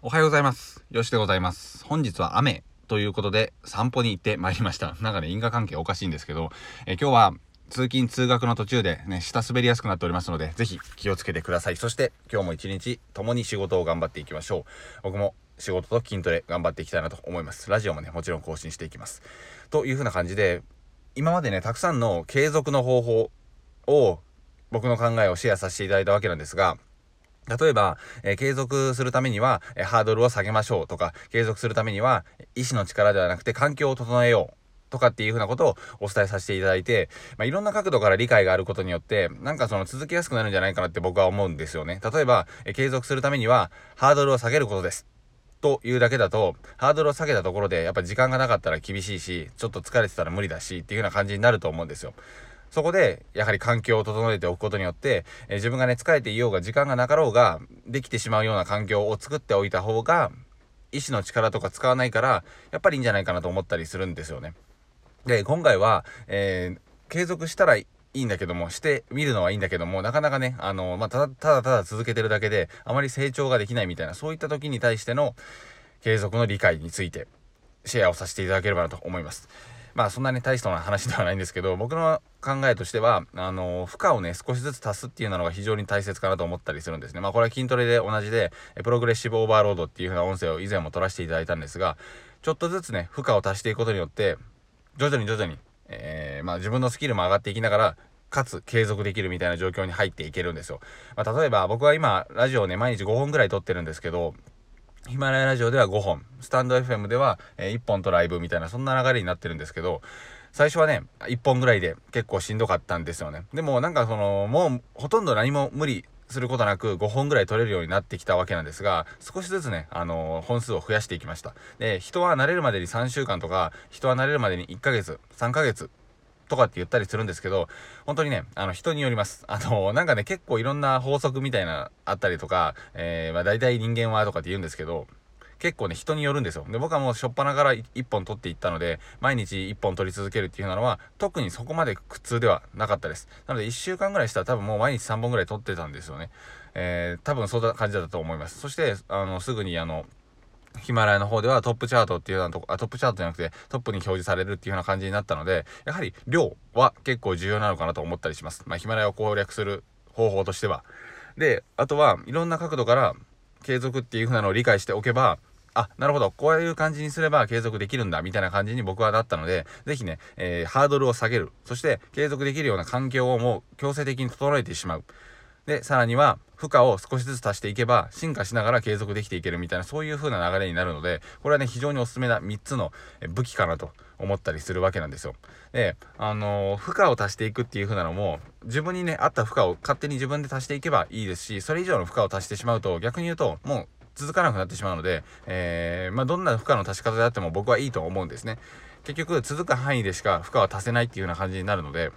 おはようございます。よしでございます。本日は雨ということで散歩に行ってまいりました。なんかね、因果関係おかしいんですけど、え今日は通勤通学の途中でね、下滑りやすくなっておりますので、ぜひ気をつけてください。そして今日も一日共に仕事を頑張っていきましょう。僕も仕事と筋トレ頑張っていきたいなと思います。ラジオもね、もちろん更新していきます。という風な感じで、今までね、たくさんの継続の方法を僕の考えをシェアさせていただいたわけなんですが、例えば、えー、継続するためには、えー、ハードルを下げましょうとか、継続するためには、意志の力ではなくて環境を整えよう。とかっていうふうなことをお伝えさせていただいて、まあ、いろんな角度から理解があることによって、なんかその続けやすくなるんじゃないかなって僕は思うんですよね。例えば、え継続するためには、ハードルを下げることです。というだけだと、ハードルを下げたところで、やっぱ時間がなかったら厳しいし、ちょっと疲れてたら無理だし、っていうような感じになると思うんですよ。そこで、やはり環境を整えておくことによって、えー、自分がね、疲れていようが、時間がなかろうが、できてしまうような環境を作っておいた方が、意志の力とか使わないから、やっぱりいいんじゃないかなと思ったりするんですよね。で、今回は、えー、継続したらいいんだけども、してみるのはいいんだけども、なかなかね、あの、まあ、ただ、ただただ続けてるだけで、あまり成長ができないみたいな、そういった時に対しての、継続の理解について、シェアをさせていただければなと思います。まあそんなに大層な話ではないんですけど、僕の考えとしては、あの、負荷をね、少しずつ足すっていうのが非常に大切かなと思ったりするんですね。まあこれは筋トレで同じで、プログレッシブオーバーロードっていう風な音声を以前も取らせていただいたんですが、ちょっとずつね、負荷を足していくことによって、徐々に徐々に、えー、まあ自分のスキルも上がっていきながら、かつ継続できるみたいな状況に入っていけるんですよ。まあ、例えば僕は今、ラジオをね、毎日5本ぐらい撮ってるんですけど、ヒマラヤラジオでは5本、スタンド FM では、え1本とライブみたいな、そんな流れになってるんですけど、最初はね、1本ぐらいで結構しんどかったんですよね。でもなんかその、もうほとんど何も無理することなく5本ぐらい取れるようになってきたわけなんですが、少しずつね、あのー、本数を増やしていきました。で、人は慣れるまでに3週間とか、人は慣れるまでに1ヶ月、3ヶ月とかって言ったりするんですけど、本当にね、あの、人によります。あの、なんかね、結構いろんな法則みたいな、あったりとか、えー、まあ大体人間はとかって言うんですけど、結構ね、人によるんですよ。で、僕はもう初っ端から1本取っていったので、毎日1本取り続けるっていうのは、特にそこまで苦痛ではなかったです。なので、1週間ぐらいしたら多分もう毎日3本ぐらい取ってたんですよね。えー、多分そんな感じだったと思います。そして、あの、すぐにあの、ヒマラヤの方ではトップチャートっていうようなとこ、あ、トップチャートじゃなくてトップに表示されるっていうような感じになったので、やはり量は結構重要なのかなと思ったりします。まあ、ヒマラヤを攻略する方法としては。で、あとはいろんな角度から継続っていう風なのを理解しておけば、あ、なるほど、こういう感じにすれば継続できるんだ、みたいな感じに僕はなったので、ぜひね、えー、ハードルを下げる。そして、継続できるような環境をもう強制的に整えてしまう。で、さらには、負荷を少しずつ足していけば、進化しながら継続できていけるみたいな、そういう風な流れになるので、これはね、非常におすすめな3つの武器かなと思ったりするわけなんですよ。で、あのー、負荷を足していくっていう風なのも、自分にね、合った負荷を勝手に自分で足していけばいいですし、それ以上の負荷を足してしまうと、逆に言うと、もう続かなくなってしまうので、えー、まあ、どんな負荷の足し方であっても僕はいいと思うんですね。結局、続く範囲でしか負荷は足せないっていうような感じになるので、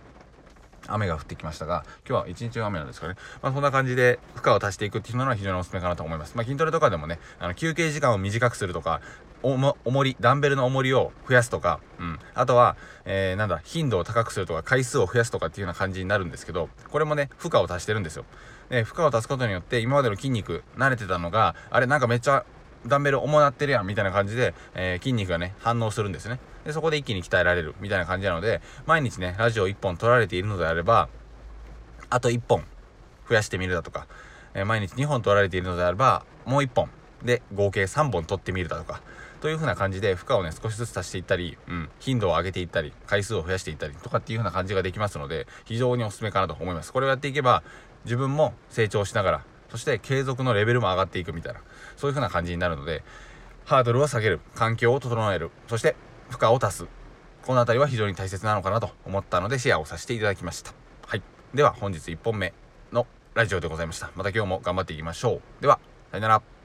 雨が降ってきましたが、今日は一日雨なんですかね。まあ、そんな感じで負荷を足していくっていうのは非常におすすめかなと思います。まあ、筋トレとかでもね、あの休憩時間を短くするとか、おも、重り、ダンベルの重りを増やすとか、うん。あとは、えー、なんだ、頻度を高くするとか、回数を増やすとかっていうような感じになるんですけど、これもね、負荷を足してるんですよ。で、負荷を足すことによって、今までの筋肉、慣れてたのが、あれ、なんかめっちゃダンベル重なってるやんみたいな感じで、えー、筋肉がね、反応するんですね。で、そこで一気に鍛えられるみたいな感じなので、毎日ね、ラジオ1本撮られているのであれば、あと1本増やしてみるだとか、えー、毎日2本取られているのであれば、もう1本で合計3本取ってみるだとか、という風な感じで負荷をね、少しずつ足していったり、うん、頻度を上げていったり、回数を増やしていったりとかっていう風な感じができますので、非常におすすめかなと思います。これをやっていけば、自分も成長しながら、そして継続のレベルも上がっていくみたいな、そういう風な感じになるので、ハードルは下げる、環境を整える、そして負荷を足す。この辺りは非常に大切なのかなと思ったのでシェアをさせていただきました。はい。では本日1本目のラジオでございました。また今日も頑張っていきましょう。では、さよなら。